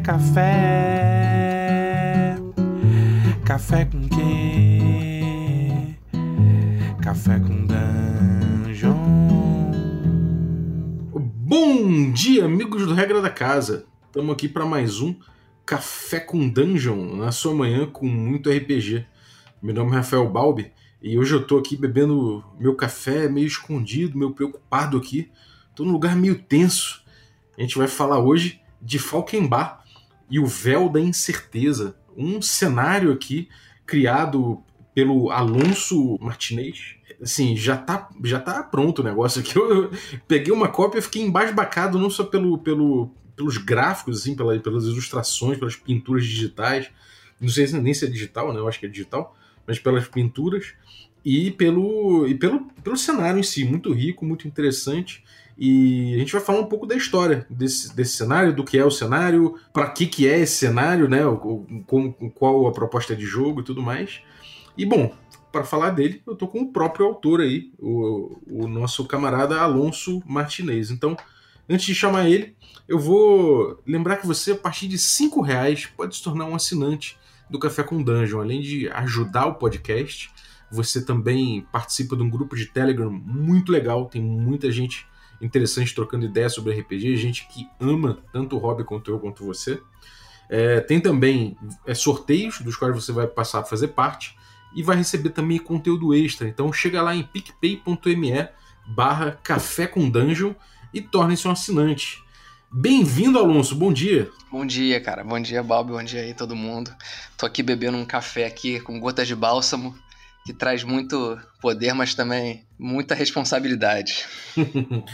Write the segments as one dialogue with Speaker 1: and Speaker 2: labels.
Speaker 1: café. Café com quê? Café com dungeon.
Speaker 2: Bom dia, amigos do Regra da Casa. Estamos aqui para mais um Café com Dungeon na sua manhã com muito RPG. Meu nome é Rafael Balbi e hoje eu tô aqui bebendo meu café meio escondido, meio preocupado aqui. Tô num lugar meio tenso. A gente vai falar hoje de Falkenbach e o Véu da Incerteza, um cenário aqui criado pelo Alonso Martinez. Assim, já tá, já tá pronto o negócio aqui. Eu, peguei uma cópia e fiquei embasbacado não só pelo, pelo, pelos gráficos, assim, pela, pelas ilustrações, pelas pinturas digitais. Não sei nem se é digital, né? Eu acho que é digital mas pelas pinturas e pelo, e pelo, pelo cenário em si, muito rico, muito interessante. E a gente vai falar um pouco da história desse, desse cenário, do que é o cenário, para que, que é esse cenário, né? Com, qual a proposta de jogo e tudo mais. E bom, para falar dele, eu tô com o próprio autor aí, o, o nosso camarada Alonso Martinez. Então, antes de chamar ele, eu vou lembrar que você, a partir de cinco reais, pode se tornar um assinante do Café com Dungeon. Além de ajudar o podcast, você também participa de um grupo de Telegram muito legal. Tem muita gente interessante trocando ideias sobre RPG, gente que ama tanto o hobby quanto eu, quanto você. É, tem também é, sorteios dos quais você vai passar a fazer parte e vai receber também conteúdo extra. Então chega lá em picpay.me barra café com dungeon e torne-se um assinante. Bem-vindo, Alonso. Bom dia.
Speaker 3: Bom dia, cara. Bom dia, Bob. Bom dia aí, todo mundo. Tô aqui bebendo um café aqui com gotas de bálsamo, que traz muito poder, mas também muita responsabilidade.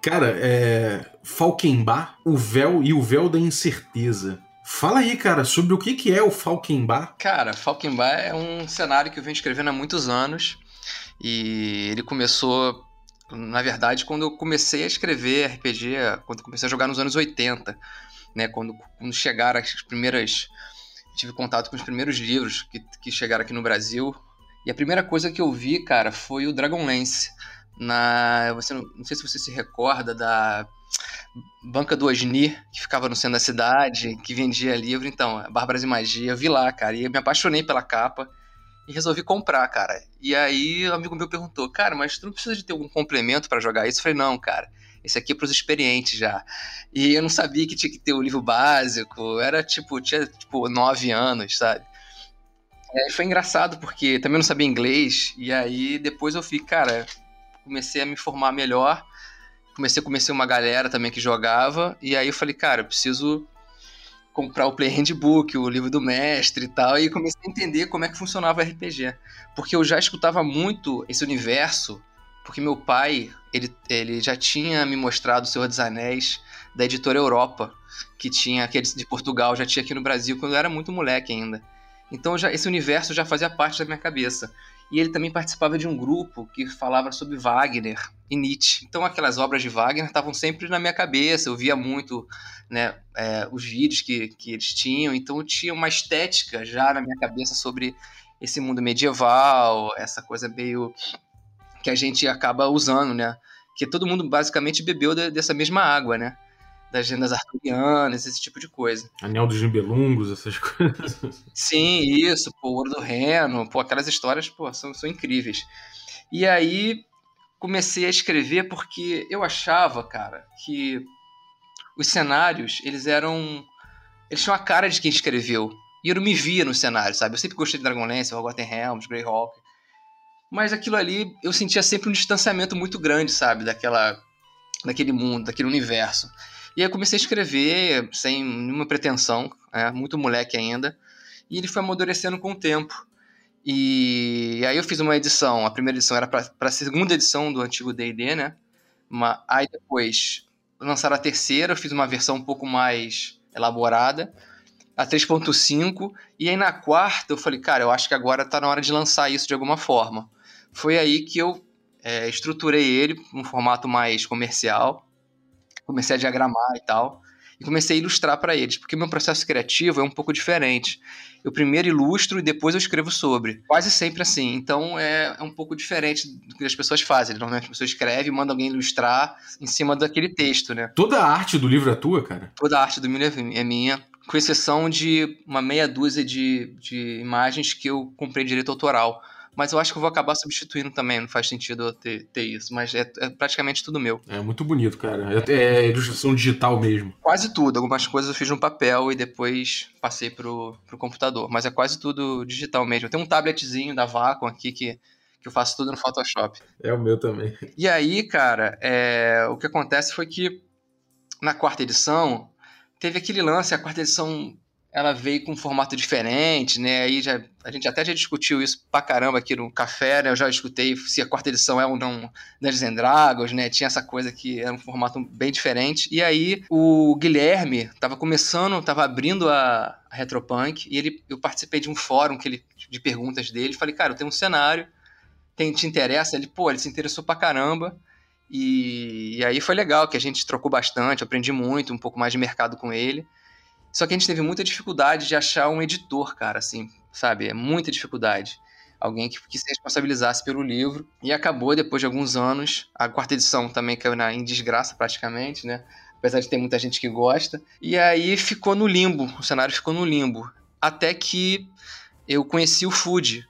Speaker 2: cara, é... Falkenbach, o véu e o véu da incerteza. Fala aí, cara, sobre o que, que é o Falkenbach.
Speaker 3: Cara, Falkenbach é um cenário que eu venho escrevendo há muitos anos. E ele começou na verdade, quando eu comecei a escrever RPG, quando comecei a jogar nos anos 80, né, quando, quando chegaram as primeiras. Tive contato com os primeiros livros que, que chegaram aqui no Brasil. E a primeira coisa que eu vi, cara, foi o Dragonlance. Na, você não, sei se você se recorda da banca do Osni, que ficava no centro da cidade, que vendia livro. Então, Bárbaras e Magia, eu vi lá, cara, e eu me apaixonei pela capa e resolvi comprar, cara. E aí, um amigo meu perguntou, cara, mas tu não precisa de ter algum complemento para jogar isso? Eu falei, não, cara, esse aqui é pros experientes já. E eu não sabia que tinha que ter o livro básico, era tipo, tinha tipo nove anos, sabe? E aí foi engraçado, porque também não sabia inglês, e aí depois eu fui, cara, comecei a me formar melhor, comecei a conhecer uma galera também que jogava, e aí eu falei, cara, eu preciso comprar o Play Handbook, o livro do mestre e tal, e comecei a entender como é que funcionava o RPG. Porque eu já escutava muito esse universo, porque meu pai, ele, ele já tinha me mostrado O Senhor dos Anéis, da editora Europa, que tinha aquele de Portugal, já tinha aqui no Brasil, quando eu era muito moleque ainda. Então já, esse universo já fazia parte da minha cabeça. E ele também participava de um grupo que falava sobre Wagner e Nietzsche. Então aquelas obras de Wagner estavam sempre na minha cabeça, eu via muito né, é, os vídeos que, que eles tinham, então eu tinha uma estética já na minha cabeça sobre esse mundo medieval, essa coisa meio que a gente acaba usando, né? Que todo mundo basicamente bebeu de, dessa mesma água, né? Das lendas arturianas, esse tipo de coisa.
Speaker 2: Anel dos Nibelungos, essas coisas.
Speaker 3: Sim, isso, pô, Ouro do Reno, pô, aquelas histórias, pô, são, são incríveis. E aí comecei a escrever porque eu achava, cara, que os cenários, eles eram. Eles tinham a cara de quem escreveu. E eu não me via no cenário, sabe? Eu sempre gostei de Dragonlance, Forgotten Realms, Greyhawk. Mas aquilo ali, eu sentia sempre um distanciamento muito grande, sabe? Daquela, daquele mundo, daquele universo. E aí eu comecei a escrever sem nenhuma pretensão, né? muito moleque ainda. E ele foi amadurecendo com o tempo. E aí eu fiz uma edição, a primeira edição era para a segunda edição do antigo D&D, né? Uma, aí depois lançaram a terceira, eu fiz uma versão um pouco mais elaborada, a 3.5, e aí na quarta eu falei, cara, eu acho que agora tá na hora de lançar isso de alguma forma. Foi aí que eu é, estruturei ele num formato mais comercial, comecei a diagramar e tal, e comecei a ilustrar para eles, porque meu processo criativo é um pouco diferente. Eu primeiro ilustro e depois eu escrevo sobre. Quase sempre assim. Então é, é um pouco diferente do que as pessoas fazem. Normalmente a pessoa escreve e manda alguém ilustrar em cima daquele texto, né?
Speaker 2: Toda a arte do livro é tua, cara?
Speaker 3: Toda a arte do livro é minha. com exceção de uma meia dúzia de, de imagens que eu comprei direito autoral. Mas eu acho que eu vou acabar substituindo também, não faz sentido eu ter, ter isso. Mas é, é praticamente tudo meu.
Speaker 2: É muito bonito, cara. É, é, ilustração digital mesmo.
Speaker 3: Quase tudo. Algumas coisas eu fiz no papel e depois passei pro, pro computador. Mas é quase tudo digital mesmo. Tem um tabletzinho da Vacom aqui que, que eu faço tudo no Photoshop.
Speaker 2: É o meu também.
Speaker 3: E aí, cara, é, o que acontece foi que na quarta edição teve aquele lance, a quarta edição ela veio com um formato diferente, né? Aí já, a gente até já discutiu isso pra caramba aqui no café, né? Eu já escutei se a quarta edição é ou não Dungeons and Dragons, né? Tinha essa coisa que era um formato bem diferente. E aí o Guilherme tava começando, tava abrindo a, a Retropunk e ele, eu participei de um fórum que ele, de perguntas dele. Falei, cara, eu tenho um cenário, tem, te interessa? Ele, pô, ele se interessou pra caramba. E, e aí foi legal, que a gente trocou bastante, aprendi muito, um pouco mais de mercado com ele. Só que a gente teve muita dificuldade de achar um editor, cara, assim, sabe? É muita dificuldade. Alguém que, que se responsabilizasse pelo livro. E acabou, depois de alguns anos, a quarta edição também caiu na, em desgraça praticamente, né? Apesar de ter muita gente que gosta. E aí ficou no limbo, o cenário ficou no limbo. Até que eu conheci o Food,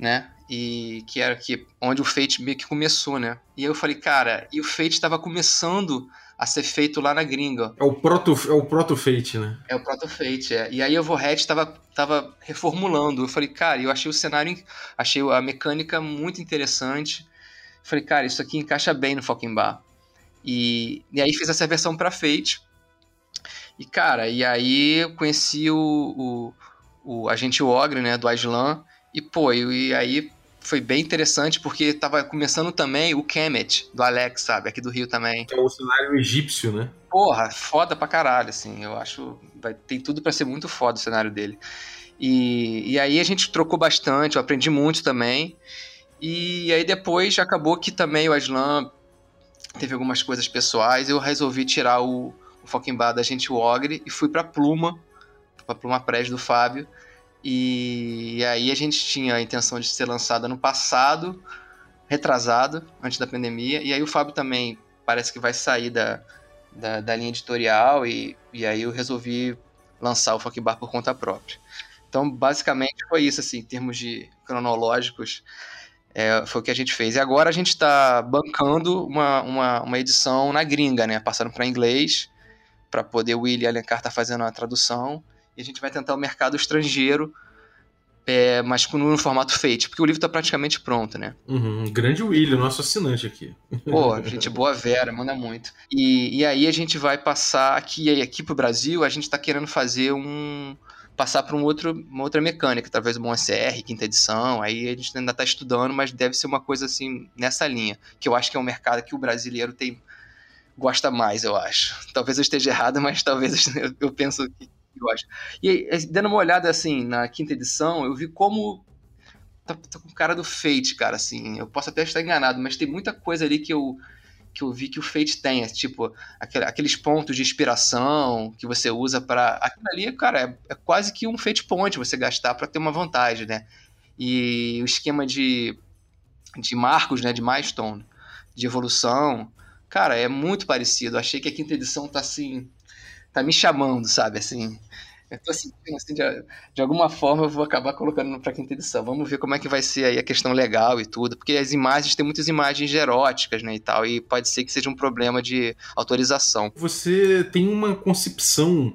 Speaker 3: né? E que era que, onde o Fate meio que começou, né? E aí eu falei, cara, e o Fate estava começando a ser feito lá na gringa.
Speaker 2: É o proto, é o proto Fate, né?
Speaker 3: É o proto Fate, é. E aí o Vorhead tava, tava reformulando. Eu falei, cara, eu achei o cenário, achei a mecânica muito interessante. falei, cara, isso aqui encaixa bem no Falkenbach. E, e aí fiz essa versão para Fate. E, cara, e aí eu conheci o, o, o agente Ogre, né, do Aslan. E, pô, e, e aí foi bem interessante porque tava começando também o Kemet, do Alex, sabe? Aqui do Rio também.
Speaker 2: É o cenário egípcio, né?
Speaker 3: Porra, foda pra caralho, assim. Eu acho. Vai, tem tudo para ser muito foda o cenário dele. E, e aí a gente trocou bastante, eu aprendi muito também. E aí depois acabou que também o Aslan teve algumas coisas pessoais. Eu resolvi tirar o, o Fockenbar da gente o Ogre e fui pra Pluma, pra Pluma Press do Fábio e aí a gente tinha a intenção de ser lançada no passado, retrasado, antes da pandemia. E aí o Fábio também parece que vai sair da, da, da linha editorial e, e aí eu resolvi lançar o Funk Bar por conta própria. Então, basicamente foi isso, assim, em termos de cronológicos, é, foi o que a gente fez. E agora a gente está bancando uma, uma, uma, edição na gringa, né? Passando para inglês, para poder o William Alencar tá fazendo a tradução e a gente vai tentar o mercado estrangeiro, é, mas no formato Fate, porque o livro está praticamente pronto, né?
Speaker 2: Uhum, grande William, nosso assinante aqui.
Speaker 3: Pô, gente boa Vera, manda muito. E, e aí a gente vai passar aqui aqui pro Brasil, a gente está querendo fazer um passar para um outro, uma outra mecânica, talvez um SR, quinta edição, aí a gente ainda está estudando, mas deve ser uma coisa assim nessa linha, que eu acho que é um mercado que o brasileiro tem gosta mais, eu acho. Talvez eu esteja errado, mas talvez eu, eu penso que E dando uma olhada assim na quinta edição, eu vi como tá, tá, com cara do Fate, cara, assim. Eu posso até estar enganado, mas tem muita coisa ali que eu que eu vi que o Fate tem, é, tipo aqueles pontos de inspiração que você usa para aquilo ali, cara, é, é, quase que um Fate Point você gastar para ter uma vantagem, né? E o esquema de de marcos, né, de milestone, de evolução, cara, é muito parecido. Achei que a quinta edição tá assim tá me chamando, sabe? Assim, eu tô sentindo assim, de, de alguma forma eu vou acabar colocando pra quinta edição. Vamos ver como é que vai ser aí a questão legal e tudo, porque as imagens, tem muitas imagens eróticas, né, e tal, e pode ser que seja um problema de autorização.
Speaker 2: Você tem uma concepção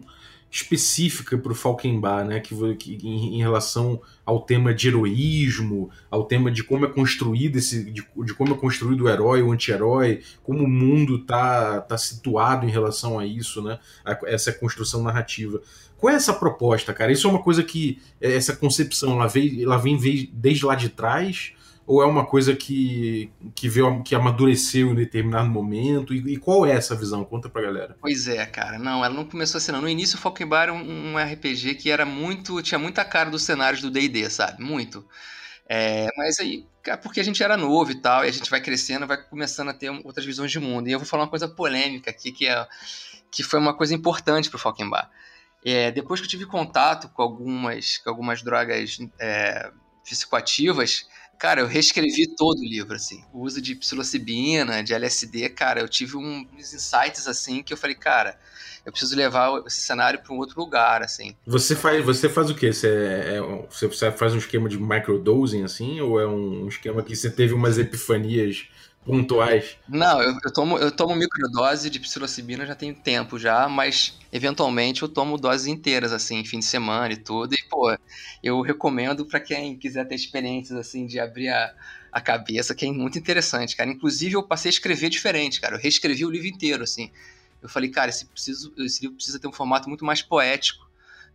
Speaker 2: específica para o Falkenbach, né? Que, que em, em, relação ao tema de heroísmo, ao tema de como é construído esse, de, de como é construído o herói, o anti-herói, como o mundo tá, tá situado em relação a isso, né? A, essa construção narrativa. Qual é essa proposta, cara? Isso é uma coisa que essa concepção ela vem, ela vem desde lá de trás ou é uma coisa que, que veio que amadureceu em determinado momento? E, e, qual é essa visão? Conta pra galera.
Speaker 3: Pois é, cara. Não, ela não começou assim, não. No início, o Falkenbar era um, um, RPG que era muito. tinha muita cara dos cenários do DD, sabe? Muito. É, mas aí, porque a gente era novo e tal, e a gente vai crescendo, vai começando a ter outras visões de mundo. E eu vou falar uma coisa polêmica aqui, que, é, que foi uma coisa importante pro Falkenbar. É, depois que eu tive contato com algumas, com algumas drogas é, psicoativas, Cara, eu reescrevi todo o livro, assim. O uso de psilocibina, de LSD, cara, eu tive uns insights, assim, que eu falei, cara, eu preciso levar esse cenário para um outro lugar, assim.
Speaker 2: Você faz, você faz o quê? Você, é, é você faz um esquema de microdosing, assim? Ou é um esquema que você teve umas epifanias pontuais?
Speaker 3: Não, eu, eu, tomo, eu tomo microdose de psilocibina já tem tempo já, mas eventualmente eu tomo doses inteiras, assim, fim de semana e tudo. E, pô, eu recomendo para quem quiser ter experiências, assim, de abrir a, a cabeça, que é muito interessante, cara. Inclusive, eu passei a escrever diferente, cara. Eu reescrevi o livro inteiro, assim. Eu falei, cara, esse, preciso, esse livro precisa ter um formato muito mais poético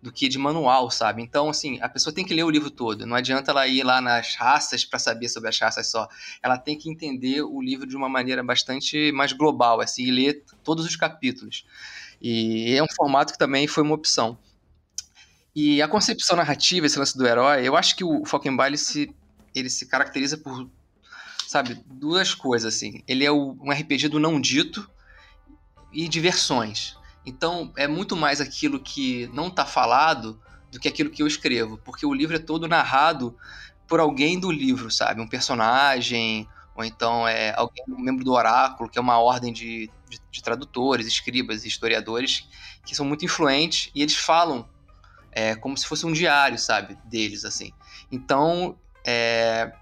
Speaker 3: do que de manual, sabe? Então, assim, a pessoa tem que ler o livro todo. Não adianta ela ir lá nas raças para saber sobre as raças só. Ela tem que entender o livro de uma maneira bastante mais global, assim, e ler todos os capítulos. E é um formato que também foi uma opção. E a concepção narrativa, esse lance do herói, eu acho que o Falkenbach ele se, ele se caracteriza por, sabe, duas coisas, assim. Ele é o, um RPG do não dito e diversões. Então é muito mais aquilo que não está falado do que aquilo que eu escrevo, porque o livro é todo narrado por alguém do livro, sabe? Um personagem, ou então é alguém, um membro do oráculo, que é uma ordem de, de, de tradutores, escribas, historiadores, que são muito influentes e eles falam é, como se fosse um diário, sabe? Deles, assim. Então, é,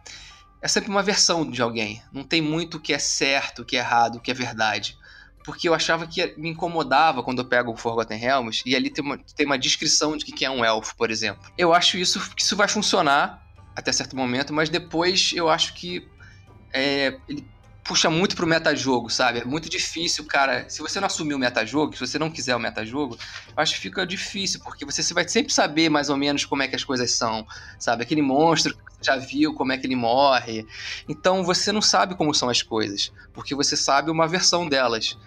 Speaker 3: é sempre uma versão de alguém. Não tem muito o que é certo, o que é errado, o que é verdade porque eu achava que me incomodava quando eu pego o Forgotten Realms e ali tem uma, tem uma descrição de que é um elfo, por exemplo. Eu acho isso que isso vai funcionar até certo momento, mas depois eu acho que é, ele puxa muito pro metajogo, sabe? É muito difícil, cara. Se você não assumir o metajogo, se você não quiser o metajogo, eu acho que fica difícil, porque você vai sempre saber mais ou menos como é que as coisas são, sabe? Aquele monstro que você já viu como é que ele morre. Então você não sabe como são as coisas, porque você sabe uma versão delas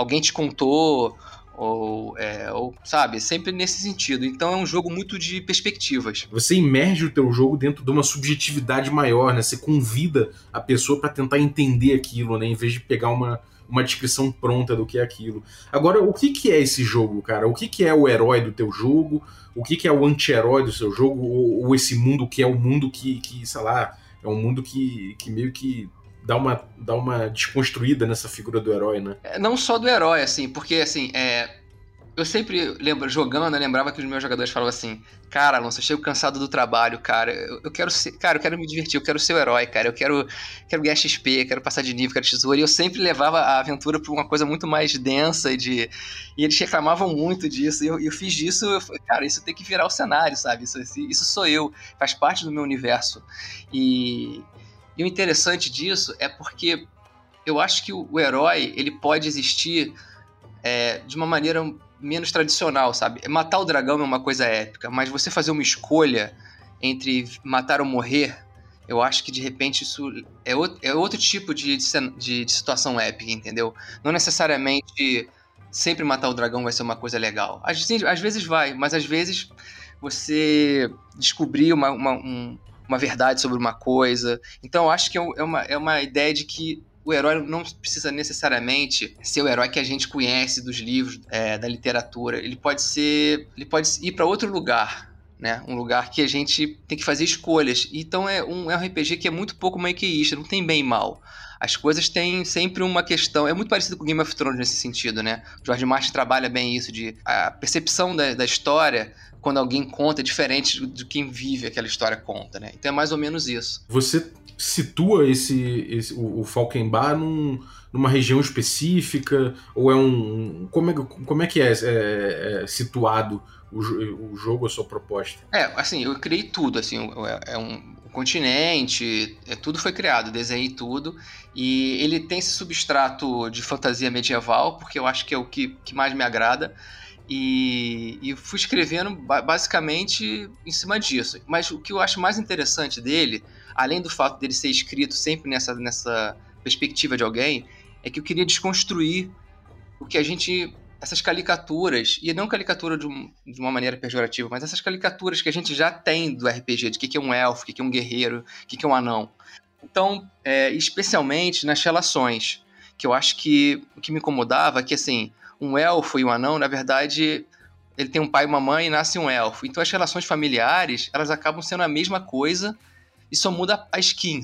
Speaker 3: alguém te contou, ou, é, ou, sabe, sempre nesse sentido. Então é um jogo muito de perspectivas.
Speaker 2: Você imerge o teu jogo dentro de uma subjetividade maior, né? Você convida a pessoa para tentar entender aquilo, né? Em vez de pegar uma, uma descrição pronta do que é aquilo. Agora, o que, que é esse jogo, cara? O que, que é o herói do teu jogo? O que, que é o anti-herói do seu jogo? Ou, ou, esse mundo que é o mundo que, que, sei lá, é um mundo que, que meio que dá uma, dá uma desconstruída nessa figura do herói, né?
Speaker 3: É, não só do herói, assim, porque assim, é, eu sempre lembro, jogando, eu lembrava que os meus jogadores falavam assim, cara, Alonso, eu chego cansado do trabalho, cara, eu, eu, quero ser, cara, eu quero me divertir, eu quero ser o herói, cara, eu quero, quero ganhar XP, quero passar de nível, quero tesouro, e eu sempre levava a aventura para uma coisa muito mais densa e de, e eles reclamavam muito disso, e eu, eu fiz isso, eu, cara, isso tem que virar o cenário, sabe, isso, isso sou eu, faz parte do meu universo, e e o interessante disso é porque eu acho que o, herói ele pode existir é, de uma maneira menos tradicional, sabe? Matar o dragão é uma coisa épica, mas você fazer uma escolha entre matar ou morrer, eu acho que de repente isso é outro, é outro tipo de, de, de situação épica, entendeu? Não necessariamente sempre matar o dragão vai ser uma coisa legal. Às, às vezes vai, mas às vezes você descobrir uma, uma, um, uma verdade sobre uma coisa. Então eu acho que é, é uma, é uma ideia de que o herói não precisa necessariamente ser o herói que a gente conhece dos livros, é, da literatura. Ele pode ser, ele pode ir para outro lugar, né? Um lugar que a gente tem que fazer escolhas. Então é um, é um RPG que é muito pouco maniqueísta, não tem bem e mal. As coisas têm sempre uma questão. É muito parecido com Game of Thrones nesse sentido, né? George Martin trabalha bem isso de a percepção da, da história quando alguém conta é diferente de quem vive aquela história conta, né? Então é mais ou menos isso.
Speaker 2: Você situa esse, esse o, o Falkenbar num, numa região específica ou é um como é, como é que é, é, é situado o, o, jogo a sua proposta?
Speaker 3: É, assim, eu criei tudo, assim, é, é um continente, é, tudo foi criado, desenhei tudo e ele tem esse substrato de fantasia medieval porque eu acho que é o que, que mais me agrada e, e fui escrevendo basicamente em cima disso. Mas o que eu acho mais interessante dele, além do fato dele ser escrito sempre nessa, nessa perspectiva de alguém, é que eu queria desconstruir o que a gente. Essas caricaturas, e não caricatura de, um, de uma maneira pejorativa, mas essas caricaturas que a gente já tem do RPG, de o que, que é um elfo, o que, que é um guerreiro, o que, que é um anão. Então, é, especialmente nas relações, que eu acho que o que me incomodava é que, assim, um elfo e um anão, na verdade, ele tem um pai e uma mãe e nasce um elfo. Então as relações familiares, elas acabam sendo a mesma coisa e só muda a skin.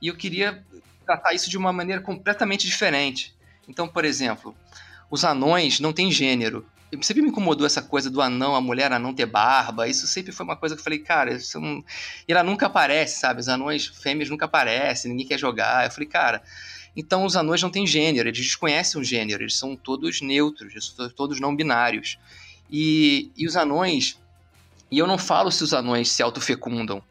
Speaker 3: E eu queria tratar isso de uma maneira completamente diferente. Então, por exemplo, os anões não têm gênero. Sempre me incomodou essa coisa do anão, a mulher a não ter barba. Isso sempre foi uma coisa que eu falei, cara, isso não... e ela nunca aparece, sabe? Os anões fêmeas nunca aparecem, ninguém quer jogar. Eu falei, cara, então os anões não têm gênero, eles desconhecem o gênero, eles são todos neutros, eles são todos não binários. E, e os anões, e eu não falo se os anões se autofecundam,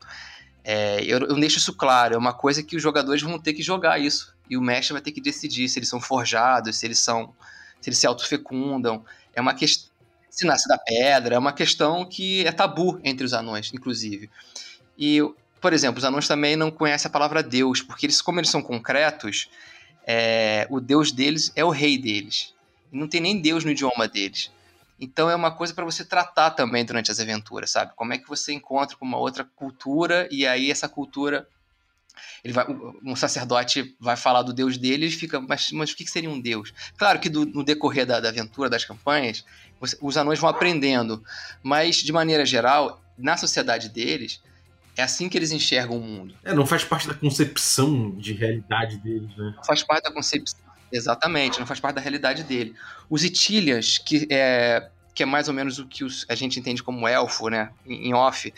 Speaker 3: é, eu, eu deixo isso claro, é uma coisa que os jogadores vão ter que jogar isso. E o mestre vai ter que decidir se eles são forjados, se eles são. Se eles se autofecundam. É uma questão. Se nasce da pedra, é uma questão que é tabu entre os anões, inclusive. E, por exemplo, os anões também não conhecem a palavra Deus, porque eles, como eles são concretos, é, o Deus deles é o rei deles. Não tem nem Deus no idioma deles. Então é uma coisa para você tratar também durante as aventuras, sabe? Como é que você encontra com uma outra cultura e aí essa cultura ele vai, um sacerdote vai falar do deus dele e fica, mas, mas o que seria um deus? Claro que do, no decorrer da, da, aventura, das campanhas, você, os anões vão aprendendo, mas de maneira geral, na sociedade deles, é assim que eles enxergam o mundo.
Speaker 2: É, não faz parte da concepção de realidade deles, né?
Speaker 3: Faz parte da concepção Exatamente, não faz parte da realidade dele. Os Itilians, que é, que é mais ou menos o que os, a gente entende como elfo, né, em off,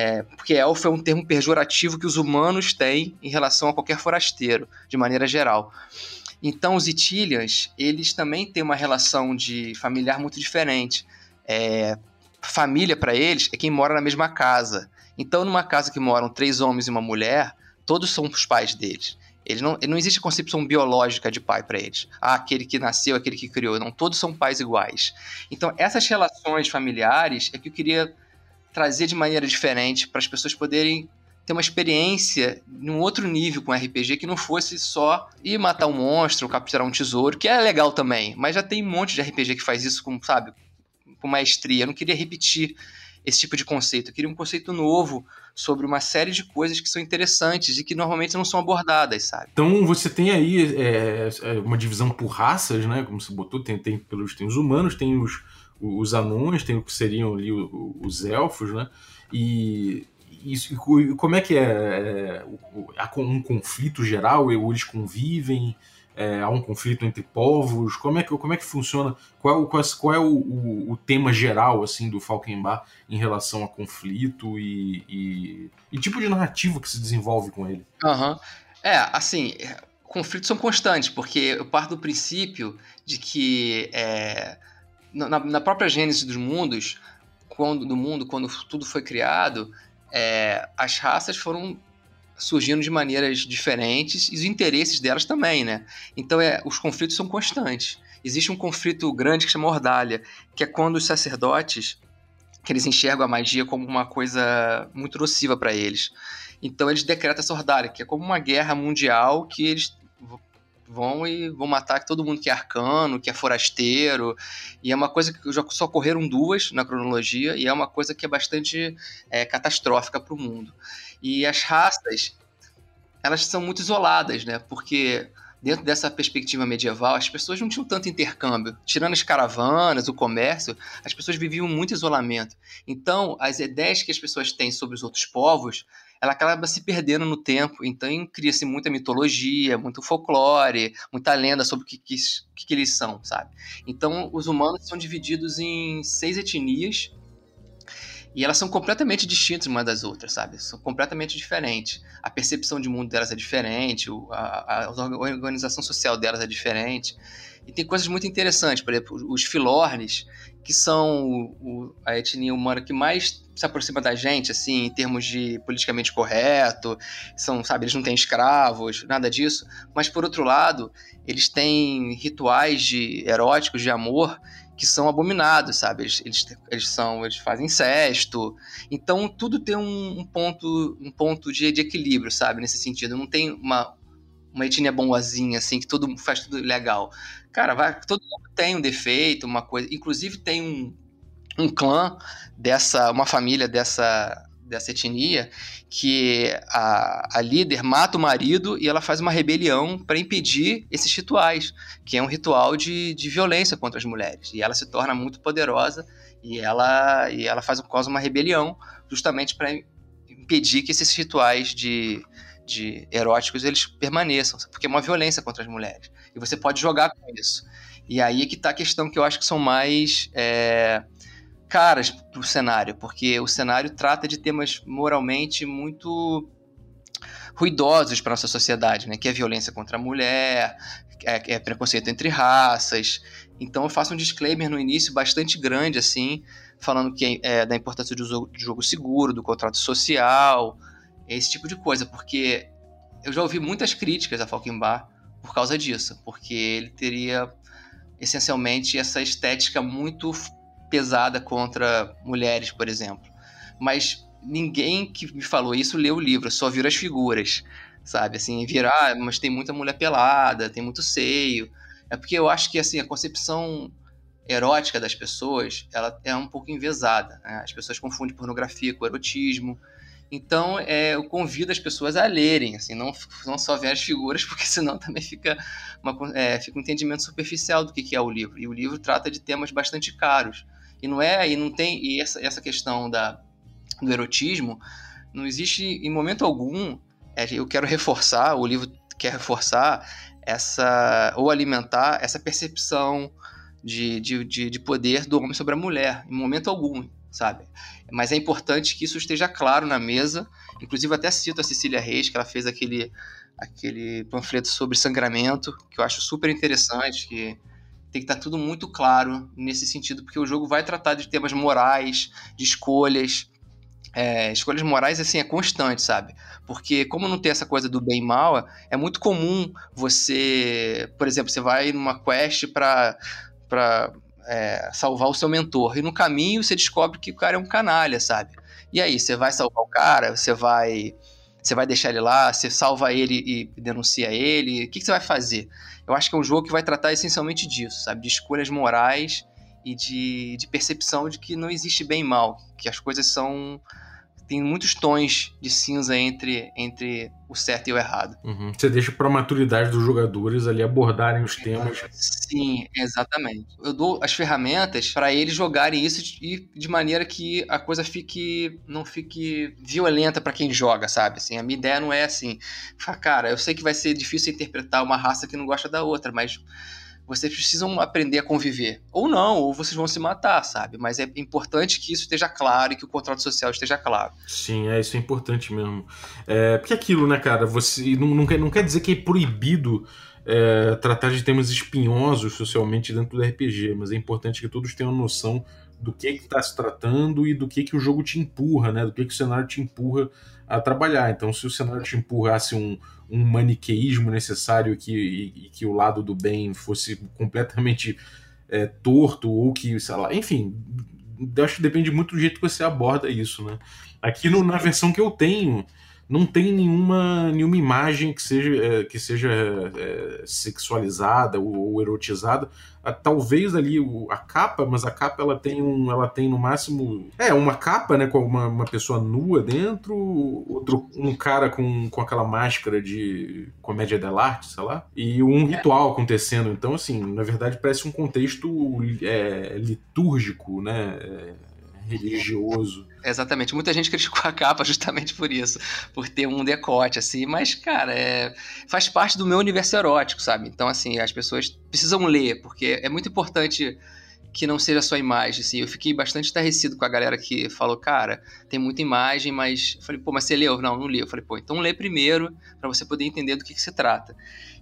Speaker 3: é, porque elfo é um termo pejorativo que os humanos têm em relação a qualquer forasteiro, de maneira geral. Então, os Itilians, eles também têm uma relação de familiar muito diferente. É, família, para eles, é quem mora na mesma casa. Então, numa casa que moram três homens e uma mulher, todos são os pais deles. Ele não, não existe concepção biológica de pai para eles. Ah, aquele que nasceu, aquele que criou. Não, todos são pais iguais. Então, essas relações familiares é que eu queria trazer de maneira diferente para as pessoas poderem ter uma experiência num outro nível com RPG que não fosse só ir matar um monstro, capturar um tesouro, que é legal também, mas já tem um monte de RPG que faz isso com, sabe, com maestria. Eu não queria repetir esse tipo de conceito. Eu queria um conceito novo sobre uma série de coisas que são interessantes e que normalmente não são abordadas, sabe?
Speaker 2: Então você tem aí é, é uma divisão por raças, né? Como você botou, tem, tem, pelos, tem os humanos, tem os, os anões, tem o que seriam ali os elfos, né? E, isso, e como é que é? é há um conflito geral? Eles convivem? É, há um conflito entre povos? Como é que, como é que funciona? Qual, qual, qual é o, o, o, tema geral assim do Falkenbach em relação a conflito e, e, e, tipo de narrativa que se desenvolve com ele?
Speaker 3: Uhum. É, assim, conflitos são constantes, porque eu parto do princípio de que é, na, na, própria gênese dos mundos, quando, do mundo, quando tudo foi criado, é, as raças foram surgindo de maneiras diferentes e os interesses delas também, né? Então é, os conflitos são constantes. Existe um conflito grande que chama Ordalha, que é quando os sacerdotes que eles enxergam a magia como uma coisa muito nociva para eles. Então eles decretam essa Ordalha, que é como uma guerra mundial que eles vão e vão matar todo mundo que é arcano, que é forasteiro. E é uma coisa que já só ocorreram duas na cronologia, e é uma coisa que é bastante é, catastrófica para o mundo. E as raças, elas são muito isoladas, né? Porque dentro dessa perspectiva medieval, as pessoas não tinham tanto intercâmbio. Tirando as caravanas, o comércio, as pessoas viviam muito isolamento. Então, as ideias que as pessoas têm sobre os outros povos, ela acaba se perdendo no tempo. Então, cria-se muita mitologia, muito folclore, muita lenda sobre o que, que, que eles são, sabe? Então, os humanos são divididos em seis etnias e elas são completamente distintas uma das outras, sabe? São completamente diferentes. A percepção de mundo delas é diferente, a, a organização social delas é diferente. E tem coisas muito interessantes, por exemplo, os filornes, que são o, a etnia humana que mais se aproxima da gente, assim, em termos de politicamente correto, são, sabe, eles não têm escravos, nada disso, mas por outro lado, eles têm rituais de eróticos de amor que são abominados, sabe? Eles, eles, eles são, eles fazem incesto. Então tudo tem um, um ponto, um ponto de, de, equilíbrio, sabe? Nesse sentido, não tem uma uma etnia boazinha assim que todo faz tudo legal. Cara, vai, todo mundo tem um defeito, uma coisa. Inclusive tem um, um clã dessa, uma família dessa dessa etnia que a, a líder mata o marido e ela faz uma rebelião para impedir esses rituais, que é um ritual de, de violência contra as mulheres. E ela se torna muito poderosa e ela, e ela faz causa uma rebelião justamente para impedir que esses rituais de, de eróticos eles permaneçam, porque é uma violência contra as mulheres. E você pode jogar com isso. E aí é que tá a questão que eu acho que são mais é, caras pro cenário, porque o cenário trata de temas moralmente muito ruidosos para nossa sociedade, né? Que é violência contra a mulher, é, é, preconceito entre raças. Então eu faço um disclaimer no início bastante grande, assim, falando que é, da importância do jogo, do jogo seguro, do contrato social, esse tipo de coisa, porque eu já ouvi muitas críticas a Falkenbach por causa disso, porque ele teria essencialmente essa estética muito pesada contra mulheres, por exemplo. Mas ninguém que me falou isso leu o livro, só viram as figuras, sabe? Assim, viram, ah, mas tem muita mulher pelada, tem muito seio. É porque eu acho que assim a concepção erótica das pessoas ela é um pouco envesada. Né? As pessoas confundem pornografia com erotismo. Então, é, eu convido as pessoas a lerem, assim, não, não só ver as figuras, porque senão também fica, uma, é, fica um entendimento superficial do que, que é o livro. E o livro trata de temas bastante caros. E não é, e não tem, e essa, essa questão da, do erotismo, não existe em momento algum, é, eu quero reforçar, o livro quer reforçar essa, ou alimentar essa percepção de, de, de, de poder do homem sobre a mulher, em momento algum, sabe? Mas é importante que isso esteja claro na mesa. Inclusive, até cito a Cecília Reis, que ela fez aquele, aquele panfleto sobre sangramento, que eu acho super interessante, que tem que estar tudo muito claro nesse sentido, porque o jogo vai tratar de temas morais, de escolhas. É, escolhas morais, assim, é constante, sabe? Porque como não tem essa coisa do bem e mal, é muito comum você... Por exemplo, você vai numa quest para é, salvar o seu mentor. E no caminho você descobre que o cara é um canalha, sabe? E aí, você vai salvar o cara? Você vai. Você vai deixar ele lá? Você salva ele e denuncia ele? O que, que você vai fazer? Eu acho que é um jogo que vai tratar essencialmente disso, sabe? De escolhas morais e de, de percepção de que não existe bem e mal, que as coisas são tem muitos tons de cinza entre, entre o certo e o errado.
Speaker 2: Uhum. Você deixa para a maturidade dos jogadores ali abordarem os temas.
Speaker 3: Sim, exatamente. Eu dou as ferramentas para eles jogarem isso de, de maneira que a coisa fique não fique violenta para quem joga, sabe? Assim, a minha ideia não é assim, cara, eu sei que vai ser difícil interpretar uma raça que não gosta da outra, mas vocês precisam aprender a conviver. Ou não, ou vocês vão se matar, sabe? Mas é importante que isso esteja claro e que o contrato social esteja claro.
Speaker 2: Sim, é, isso é importante mesmo. É, porque aquilo, né, cara, você não, não, quer, não quer dizer que é proibido é, tratar de temas espinhosos socialmente dentro do RPG, mas é importante que todos tenham noção do que está se tratando e do que, que o jogo te empurra, né? Do que, que o cenário te empurra a trabalhar. Então, se o cenário te empurrasse um, um maniqueísmo necessário que, e, e, que o lado do bem fosse completamente é, torto ou que, sei lá, enfim, acho que depende muito do jeito que você aborda isso, né? Aqui no, na versão que eu tenho, não tem nenhuma, nenhuma imagem que seja, é, que seja é, sexualizada ou, ou erotizada. Ah, talvez ali a capa, mas a capa ela tem um, ela tem no máximo é uma capa, né, com uma, uma pessoa nua dentro, outro um cara com, com aquela máscara de comédia dell'arte, sei lá, e um ritual acontecendo. Então assim, na verdade parece um contexto é, litúrgico, né? É, religioso.
Speaker 3: Exatamente. Muita gente criticou a capa justamente por isso, por ter um decote, assim. Mas, cara, é... faz parte do meu universo erótico, sabe? Então, assim, as pessoas precisam ler, porque é muito importante que não seja só imagem, assim. Eu fiquei bastante estarrecido com a galera que falou, cara, tem muita imagem, mas... Eu falei, pô, mas você leu? Não, não li. Eu falei, pô, então lê primeiro, para você poder entender do que, que se trata.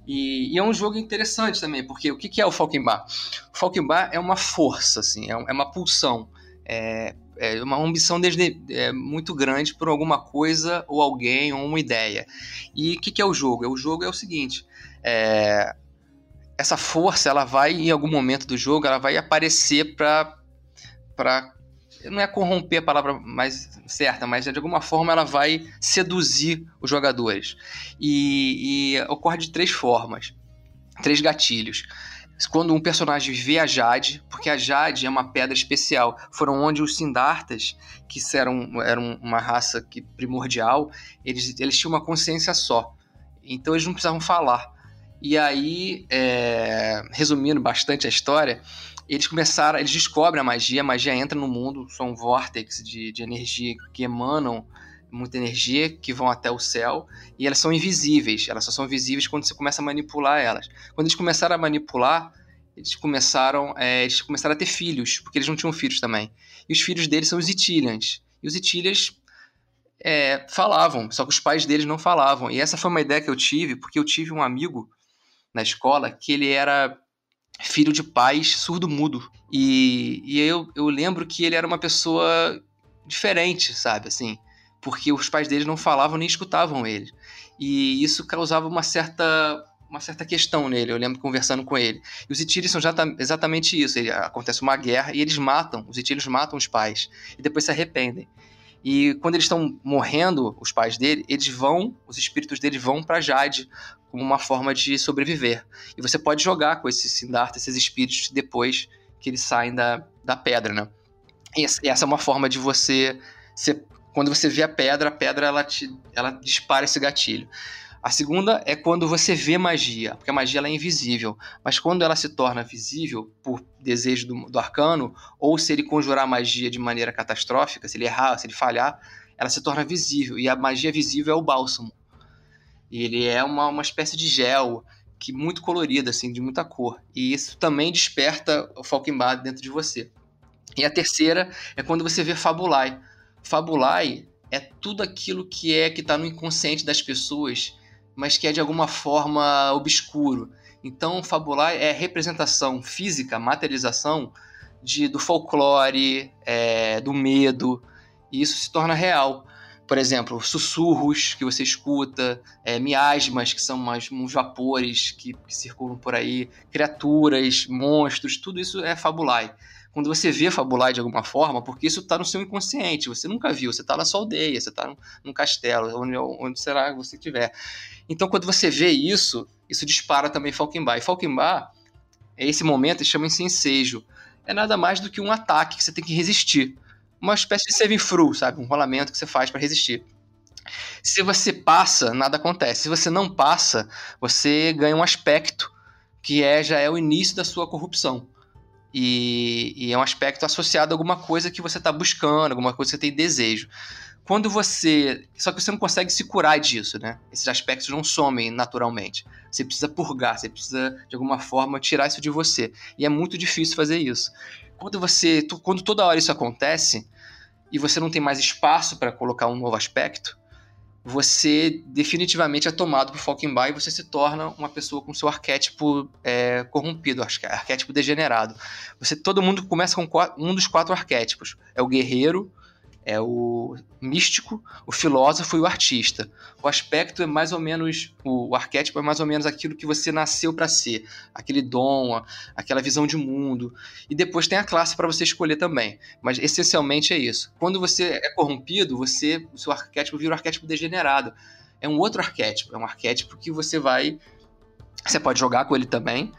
Speaker 3: E, e, é um jogo interessante também, porque o que, que é o Falkenbach? O Falkenbach é uma força, assim, é, é uma pulsão é, é uma ambição desde, é, muito grande por alguma coisa ou alguém ou uma ideia. E o que, que, é o jogo? O jogo é o seguinte: é, essa força ela vai em algum momento do jogo ela vai aparecer para para não é corromper a palavra mais certa, mas de alguma forma ela vai seduzir os jogadores. E, e ocorre de três formas, três gatilhos quando um personagem vê a Jade, porque a Jade é uma pedra especial, foram onde os Sindartas, que eram, eram uma raça que, primordial, eles, eles tinham uma consciência só. Então eles não precisavam falar. E aí, é, resumindo bastante a história, eles começaram, eles descobrem a magia, a magia entra no mundo, são vórtices de, de energia que emanam muita energia, que vão até o céu, e elas são invisíveis. Elas só são visíveis quando você começa a manipular elas. Quando eles começaram a manipular, eles começaram, é, eles começaram a ter filhos, porque eles não tinham filhos também. E os filhos deles são os Itilians. E os Itilians é, falavam, só que os pais deles não falavam. E essa foi uma ideia que eu tive, porque eu tive um amigo na escola que ele era filho de pais surdo-mudo. E, e eu, eu lembro que ele era uma pessoa diferente, sabe? Assim, porque os pais dele não falavam nem escutavam ele. E isso causava uma certa uma certa questão nele, eu lembro conversando com ele. E os Itílios são exatamente isso, ele, acontece uma guerra e eles matam, os Itílios matam os pais e depois se arrependem. E quando eles estão morrendo, os pais dele, eles vão, os espíritos dele vão para Jade como uma forma de sobreviver. E você pode jogar com esses Siddhartha, esses espíritos, depois que eles saem da, da pedra, né? E essa é uma forma de você, você, quando você vê a pedra, a pedra ela te, ela dispara esse gatilho. A segunda é quando você vê magia, porque a magia ela é invisível, mas quando ela se torna visível por desejo do, do arcano, ou se ele conjurar magia de maneira catastrófica, se ele errar, se ele falhar, ela se torna visível, e a magia visível é o bálsamo. E ele é uma, uma espécie de gel que muito colorida, assim, de muita cor. E isso também desperta o Falkenbad dentro de você. E a terceira é quando você vê Fabulai. Fabulai é tudo aquilo que é que está no inconsciente das pessoas, mas que é de alguma forma obscuro. Então, Fabulai é representação física, materialização de, do folclore, é, do medo, e isso se torna real por exemplo, sussurros que você escuta, é, miasmas, que são umas, uns vapores que, que, circulam por aí, criaturas, monstros, tudo isso é fabulai. Quando você vê fabulai de alguma forma, porque isso está no seu inconsciente, você nunca viu, você está na sua aldeia, você está num, castelo, onde, onde será que você estiver. Então, quando você vê isso, isso dispara também Falkenbach. E Falkenbach, esse momento, chama em ensejo. É nada mais do que um ataque que você tem que resistir uma espécie de saving through, sabe? Um rolamento que você faz para resistir. Se você passa, nada acontece. Se você não passa, você ganha um aspecto que é já é o início da sua corrupção. E, e é um aspecto associado a alguma coisa que você está buscando, alguma coisa que você tem desejo. Quando você. Só que você não consegue se curar disso, né? Esses aspectos não somem naturalmente. Você precisa purgar, você precisa, de alguma forma, tirar isso de você. E é muito difícil fazer isso. Quando você. Quando toda hora isso acontece, e você não tem mais espaço para colocar um novo aspecto, você definitivamente é tomado por Falkenbach e você se torna uma pessoa com seu arquétipo é, corrompido, arquétipo degenerado. Você, todo mundo começa com um dos quatro arquétipos. É o guerreiro, é o místico, o filósofo e o artista. O aspecto é mais ou menos, o, o arquétipo é mais ou menos aquilo que você nasceu para ser, aquele dom, aquela visão de mundo. E depois tem a classe para você escolher também. Mas essencialmente é isso. Quando você é corrompido, você, o seu arquétipo vira um arquétipo degenerado. É um outro arquétipo, é um arquétipo que você vai você pode jogar com ele também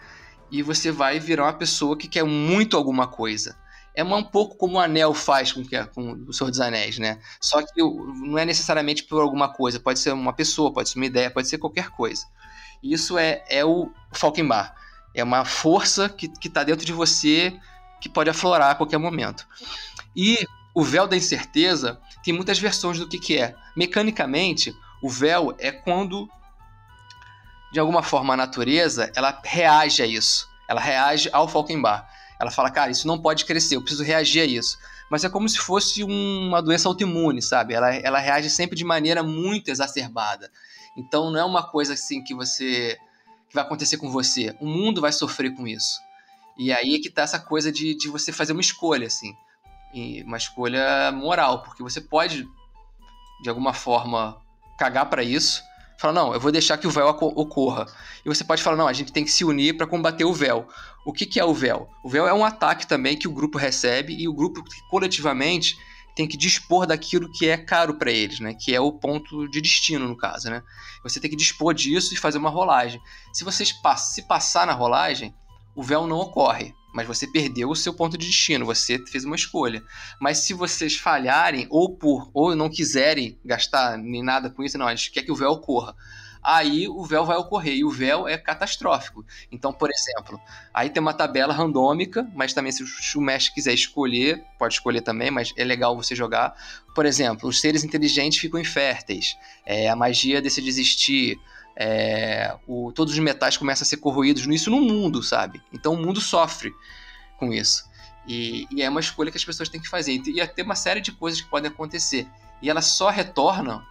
Speaker 3: e você vai virar uma pessoa que quer muito alguma coisa é um pouco como o Anel faz com, que, com o Senhor dos Anéis, né? Só que não é necessariamente por alguma coisa, pode ser uma pessoa, pode ser uma ideia, pode ser qualquer coisa. Isso é, é o Falkenbach. É uma força que está dentro de você que pode aflorar a qualquer momento. E o véu da incerteza tem muitas versões do que, que é. Mecanicamente, o véu é quando, de alguma forma, a natureza ela reage a isso. Ela reage ao Falkenbach. Ela fala, cara, isso não pode crescer, eu preciso reagir a isso. Mas é como se fosse uma doença autoimune, sabe? Ela, ela reage sempre de maneira muito exacerbada. Então não é uma coisa assim que você. que vai acontecer com você. O mundo vai sofrer com isso. E aí é que tá essa coisa de, de você fazer uma escolha, assim. uma escolha moral, porque você pode, de alguma forma, cagar para isso fala, não, eu vou deixar que o véu ocorra. E você pode falar, não, a gente tem que se unir para combater o véu. O que, que é o véu? O véu é um ataque também que o grupo recebe e o grupo coletivamente tem que dispor daquilo que é caro para eles, né? Que é o ponto de destino, no caso, né? Você tem que dispor disso e fazer uma rolagem. Se vocês pass se passar na rolagem, o véu não ocorre mas você perdeu o seu ponto de destino, você fez uma escolha. Mas se vocês falharem, ou por ou não quiserem gastar nem nada com isso, não, a gente quer que o véu ocorra. aí o véu vai ocorrer. E o véu é catastrófico. Então, por exemplo, aí tem uma tabela randômica, mas também se o mestre quiser escolher, pode escolher também, mas é legal você jogar. Por exemplo, os seres inteligentes ficam inférteis, é, a magia decide existir. É, o, todos os metais começam a ser corroídos. Isso no mundo, sabe? Então o mundo sofre com isso. E, e, é uma escolha que as pessoas têm que fazer. E tem uma série de coisas que podem acontecer. E elas só retornam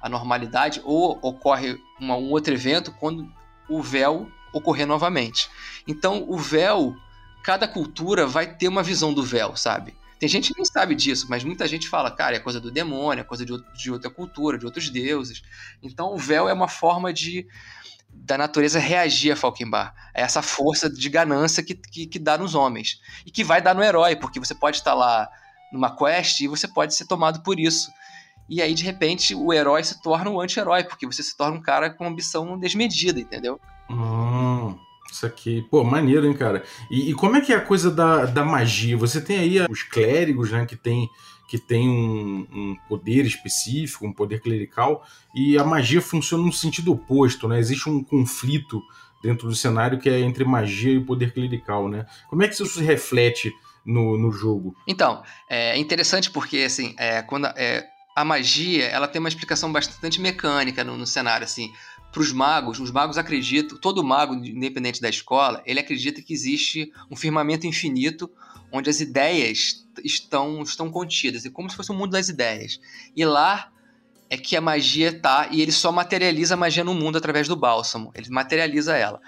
Speaker 3: à normalidade ou ocorre uma, um outro evento quando o véu ocorrer novamente. Então, o véu, cada cultura vai ter uma visão do véu, sabe? Tem gente que nem sabe disso, mas muita gente fala, cara, é coisa do demônio, é coisa de, de outra cultura, de outros deuses. Então, o véu é uma forma de da natureza reagir a Falkenbar. É essa força de ganância que, que, que, dá nos homens. E que vai dar no herói, porque você pode estar lá numa quest e você pode ser tomado por isso. E aí, de repente, o herói se torna um anti-herói, porque você se torna um cara com ambição desmedida, entendeu?
Speaker 2: Hum, isso aqui, pô, maneiro, hein, cara? E, e como é que é a coisa da, da magia? Você tem aí os clérigos, né, que tem que tem um, um, poder específico, um poder clerical, e a magia funciona no sentido oposto, né? Existe um conflito dentro do cenário que é entre magia e poder clerical, né? Como é que isso se reflete no, no jogo?
Speaker 3: Então, é interessante porque, assim, é, quando é, a magia, ela tem uma explicação bastante mecânica no, no cenário, assim. Para os magos, os magos acreditam, todo mago, independente da escola, ele acredita que existe um firmamento infinito onde as ideias estão, estão contidas, é como se fosse o mundo das ideias. E lá é que a magia tá, e ele só materializa a magia no mundo através do bálsamo, ele materializa ela.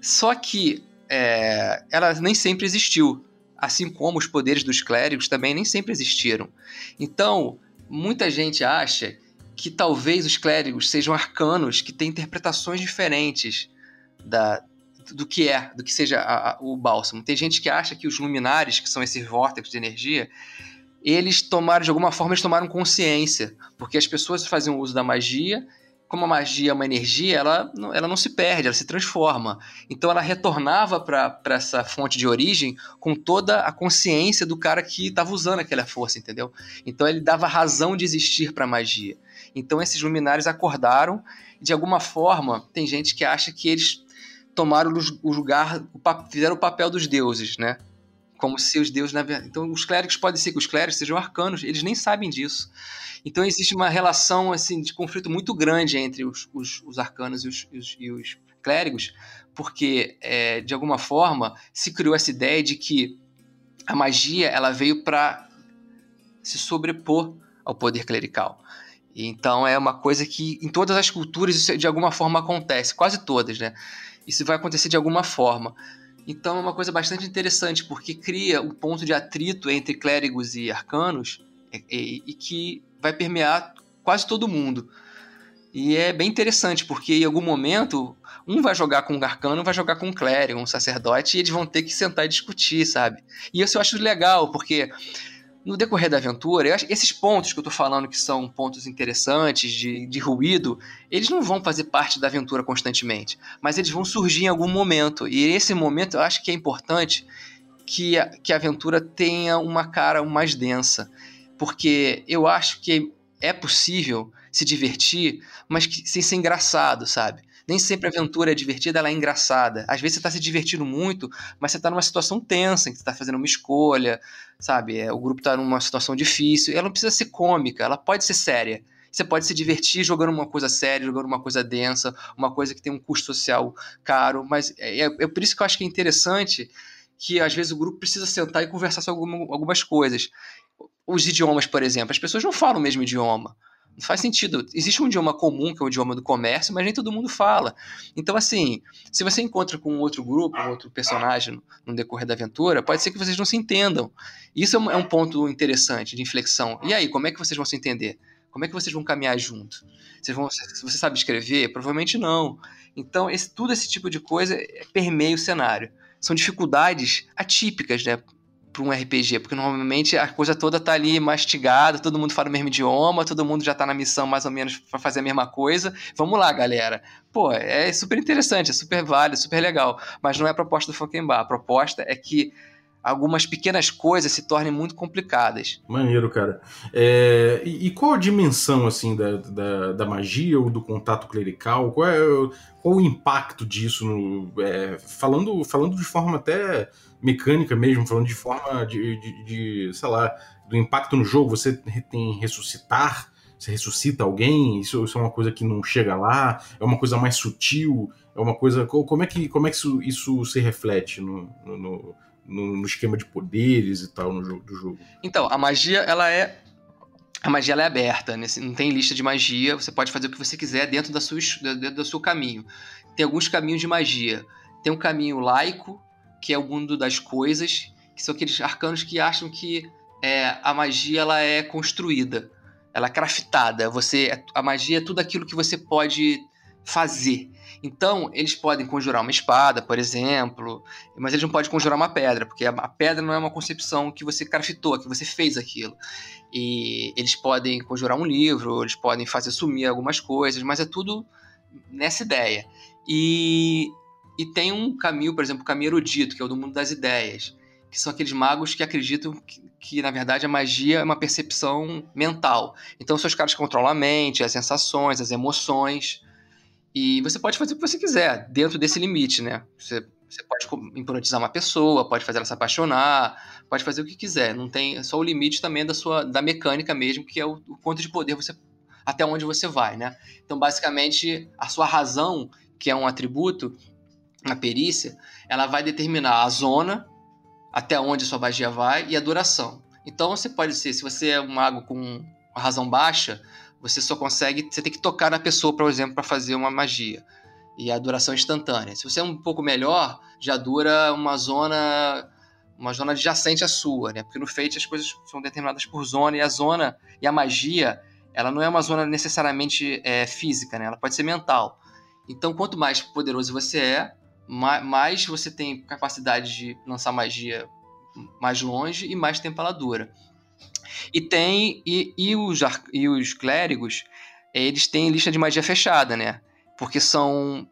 Speaker 3: Só que é, ela nem sempre existiu, assim como os poderes dos clérigos também nem sempre existiram. Então, muita gente acha que talvez os clérigos sejam arcanos que têm interpretações diferentes da, do que é, do que seja a, a, o bálsamo. Tem gente que acha que os luminares, que são esses vórtices de energia, eles tomaram, de alguma forma, eles tomaram consciência, porque as pessoas faziam uso da magia, como a magia é uma energia, ela, ela não se perde, ela se transforma. Então ela retornava para essa fonte de origem com toda a consciência do cara que estava usando aquela força, entendeu? Então ele dava razão de existir para a magia. Então esses luminares acordaram e de alguma forma tem gente que acha que eles tomaram o lugar, fizeram o papel dos deuses, né? Como se os deuses, na verdade. Então, os clérigos podem ser que os clérigos sejam arcanos, eles nem sabem disso. Então, existe uma relação assim de conflito muito grande entre os, os, os arcanos e os, os, e os, clérigos, porque, é, de alguma forma, se criou essa ideia de que a magia ela veio para se sobrepor ao poder clerical. Então, é uma coisa que em todas as culturas isso de alguma forma acontece, quase todas, né? Isso vai acontecer de alguma forma. Então é uma coisa bastante interessante, porque cria um ponto de atrito entre clérigos e arcanos e, e, e que vai permear quase todo mundo. E é bem interessante, porque em algum momento um vai jogar com um arcano, vai jogar com um clérigo, um sacerdote, e eles vão ter que sentar e discutir, sabe? E isso eu acho legal, porque no decorrer da aventura, acho, esses pontos que eu tô falando que são pontos interessantes, de, de ruído, eles não vão fazer parte da aventura constantemente, mas eles vão surgir em algum momento. E esse momento eu acho que é importante que a, que a aventura tenha uma cara mais densa. Porque eu acho que é possível se divertir, mas que, sem ser engraçado, sabe? Nem sempre a aventura é divertida, ela é engraçada. Às vezes você está se divertindo muito, mas você está numa situação tensa, em que você está fazendo uma escolha, sabe? É, o grupo está numa situação difícil. Ela não precisa ser cômica, ela pode ser séria. Você pode se divertir jogando uma coisa séria, jogando uma coisa densa, uma coisa que tem um custo social caro. Mas é, é, é por isso que eu acho que é interessante que às vezes o grupo precisa sentar e conversar sobre alguma, algumas coisas. Os idiomas, por exemplo, as pessoas não falam o mesmo idioma. Faz sentido. Existe um idioma comum, que é o idioma do comércio, mas nem todo mundo fala. Então, assim, se você encontra com outro grupo, um outro personagem no decorrer da aventura, pode ser que vocês não se entendam. Isso é um é ponto interessante de inflexão. E aí, como é que vocês vão se entender? Como é que vocês vão caminhar junto? Vocês vão, você sabe escrever? Provavelmente não. Então, esse, tudo esse tipo de coisa permeia o cenário. São dificuldades atípicas, né? Para um RPG, porque normalmente a coisa toda tá ali mastigada, todo mundo fala o mesmo idioma, todo mundo já tá na missão mais ou menos para fazer a mesma coisa. Vamos lá, galera. Pô, é super interessante, é super válido, super legal, mas não é a proposta do Funkenbar. A proposta é que algumas pequenas coisas se tornem muito complicadas.
Speaker 2: Maneiro, cara. É, e, e, qual a dimensão, assim, da, da, da, magia ou do contato clerical? Qual é qual o impacto disso? No, é, falando, falando de forma até mecânica mesmo, falando de forma de, de, de, sei lá, do impacto no jogo. Você tem ressuscitar, você ressuscita alguém, isso, isso é uma coisa que não chega lá, é uma coisa mais sutil, é uma coisa... Como é que, como é que isso, isso se reflete no, no no, no, esquema de poderes e tal no jogo, do jogo.
Speaker 3: Então, a magia, ela é. A magia ela é aberta, né? não tem lista de magia, você pode fazer o que você quiser dentro, da sua, dentro do seu caminho. Tem alguns caminhos de magia. Tem um caminho laico, que é o mundo das coisas, que são aqueles arcanos que acham que é, a magia ela é construída, ela é craftada. Você, a magia é tudo aquilo que você pode fazer. Então, eles podem conjurar uma espada, por exemplo, mas eles não podem conjurar uma pedra, porque a pedra não é uma concepção que você craftou, que você fez aquilo. E eles podem conjurar um livro, eles podem fazer sumir algumas coisas, mas é tudo nessa ideia. E, e tem um caminho, por exemplo, o caminho erudito, que é o do mundo das ideias, que são aqueles magos que acreditam que, que, na verdade, a magia é uma percepção mental. Então, são os caras que controlam a mente, as sensações, as emoções. E você pode fazer o que você quiser, dentro desse limite, né? Você, você pode hipnotizar uma pessoa, pode fazer ela se apaixonar, pode fazer o que quiser. Não tem é só o limite também da sua da mecânica mesmo, que é o, o quanto de poder você até onde você vai, né? Então, basicamente, a sua razão, que é um atributo na perícia, ela vai determinar a zona até onde a sua magia vai e a duração. Então, você pode ser, se você é um mago com razão baixa, você só consegue. Você tem que tocar na pessoa, por exemplo, para fazer uma magia. E a duração é instantânea. Se você é um pouco melhor, já dura uma zona. Uma zona adjacente à sua, né? Porque no Fate as coisas são determinadas por zona e a zona e a magia, ela não é uma zona necessariamente é, física, né? Ela pode ser mental. Então, quanto mais poderoso você é, mais você tem capacidade de lançar magia mais longe e mais tempo ela dura. E tem. E, e, os, e os clérigos, eles têm lista de magia fechada, né? Porque são.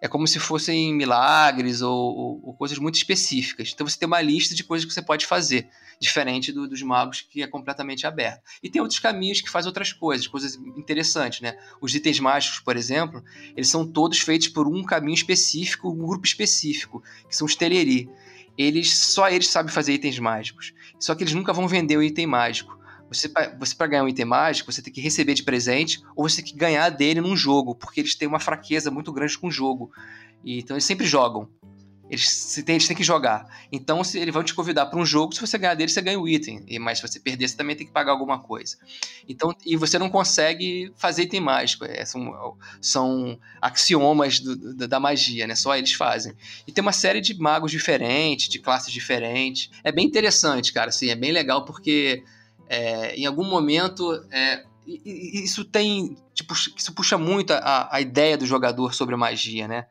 Speaker 3: É como se fossem milagres ou, ou, ou, coisas muito específicas. Então você tem uma lista de coisas que você pode fazer, diferente do, dos magos, que é completamente aberto. E tem outros caminhos que fazem outras coisas, coisas interessantes, né? Os itens mágicos, por exemplo, eles são todos feitos por um caminho específico, um grupo específico, que são os teleri eles só eles sabem fazer itens mágicos. Só que eles nunca vão vender o item mágico. Você, você para ganhar um item mágico, você tem que receber de presente ou você tem que ganhar dele num jogo, porque eles têm uma fraqueza muito grande com o jogo. E, então eles sempre jogam. Eles, têm, eles têm que jogar. Então, se eles vão te convidar para um jogo, se você ganhar dele, você ganha o item. E, mas se você perder, você também tem que pagar alguma coisa. Então, e você não consegue fazer item mágico. É, são, são axiomas do, da magia, né? Só eles fazem. E tem uma série de magos diferentes, de classes diferentes. É bem interessante, cara. Assim, é bem legal porque é, em algum momento é, isso tem tipo isso puxa muito a, a ideia do jogador sobre magia né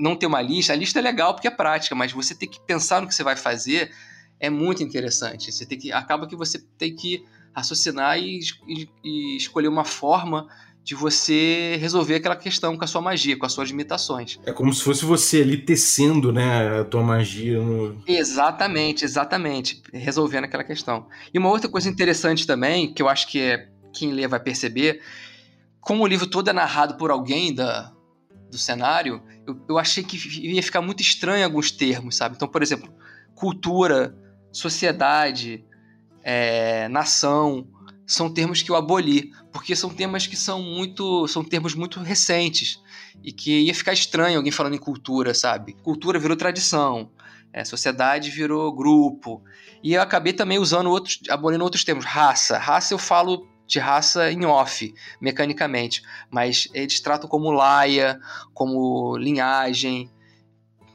Speaker 3: não ter uma lista, a lista é legal porque é prática, mas você ter que pensar no que você vai fazer é muito interessante. Você tem que acaba que você tem que raciocinar e, e, e escolher uma forma de você resolver aquela questão com a sua magia, com as suas limitações.
Speaker 2: É como se fosse você ali tecendo, né, a tua magia no...
Speaker 3: Exatamente, exatamente, resolvendo aquela questão. E uma outra coisa interessante também, que eu acho que é quem lê vai perceber, como o livro todo é narrado por alguém da, do cenário, eu, eu achei que ia ficar muito estranho alguns termos, sabe? Então, por exemplo, cultura, sociedade, é, nação, são termos que eu aboli, porque são temas que são muito, são termos muito recentes e que ia ficar estranho alguém falando em cultura, sabe? Cultura virou tradição, é, sociedade virou grupo. E eu acabei também usando outros, abolindo outros termos. Raça. Raça eu falo de raça em off, mecanicamente. Mas eles tratam como laia, como linhagem.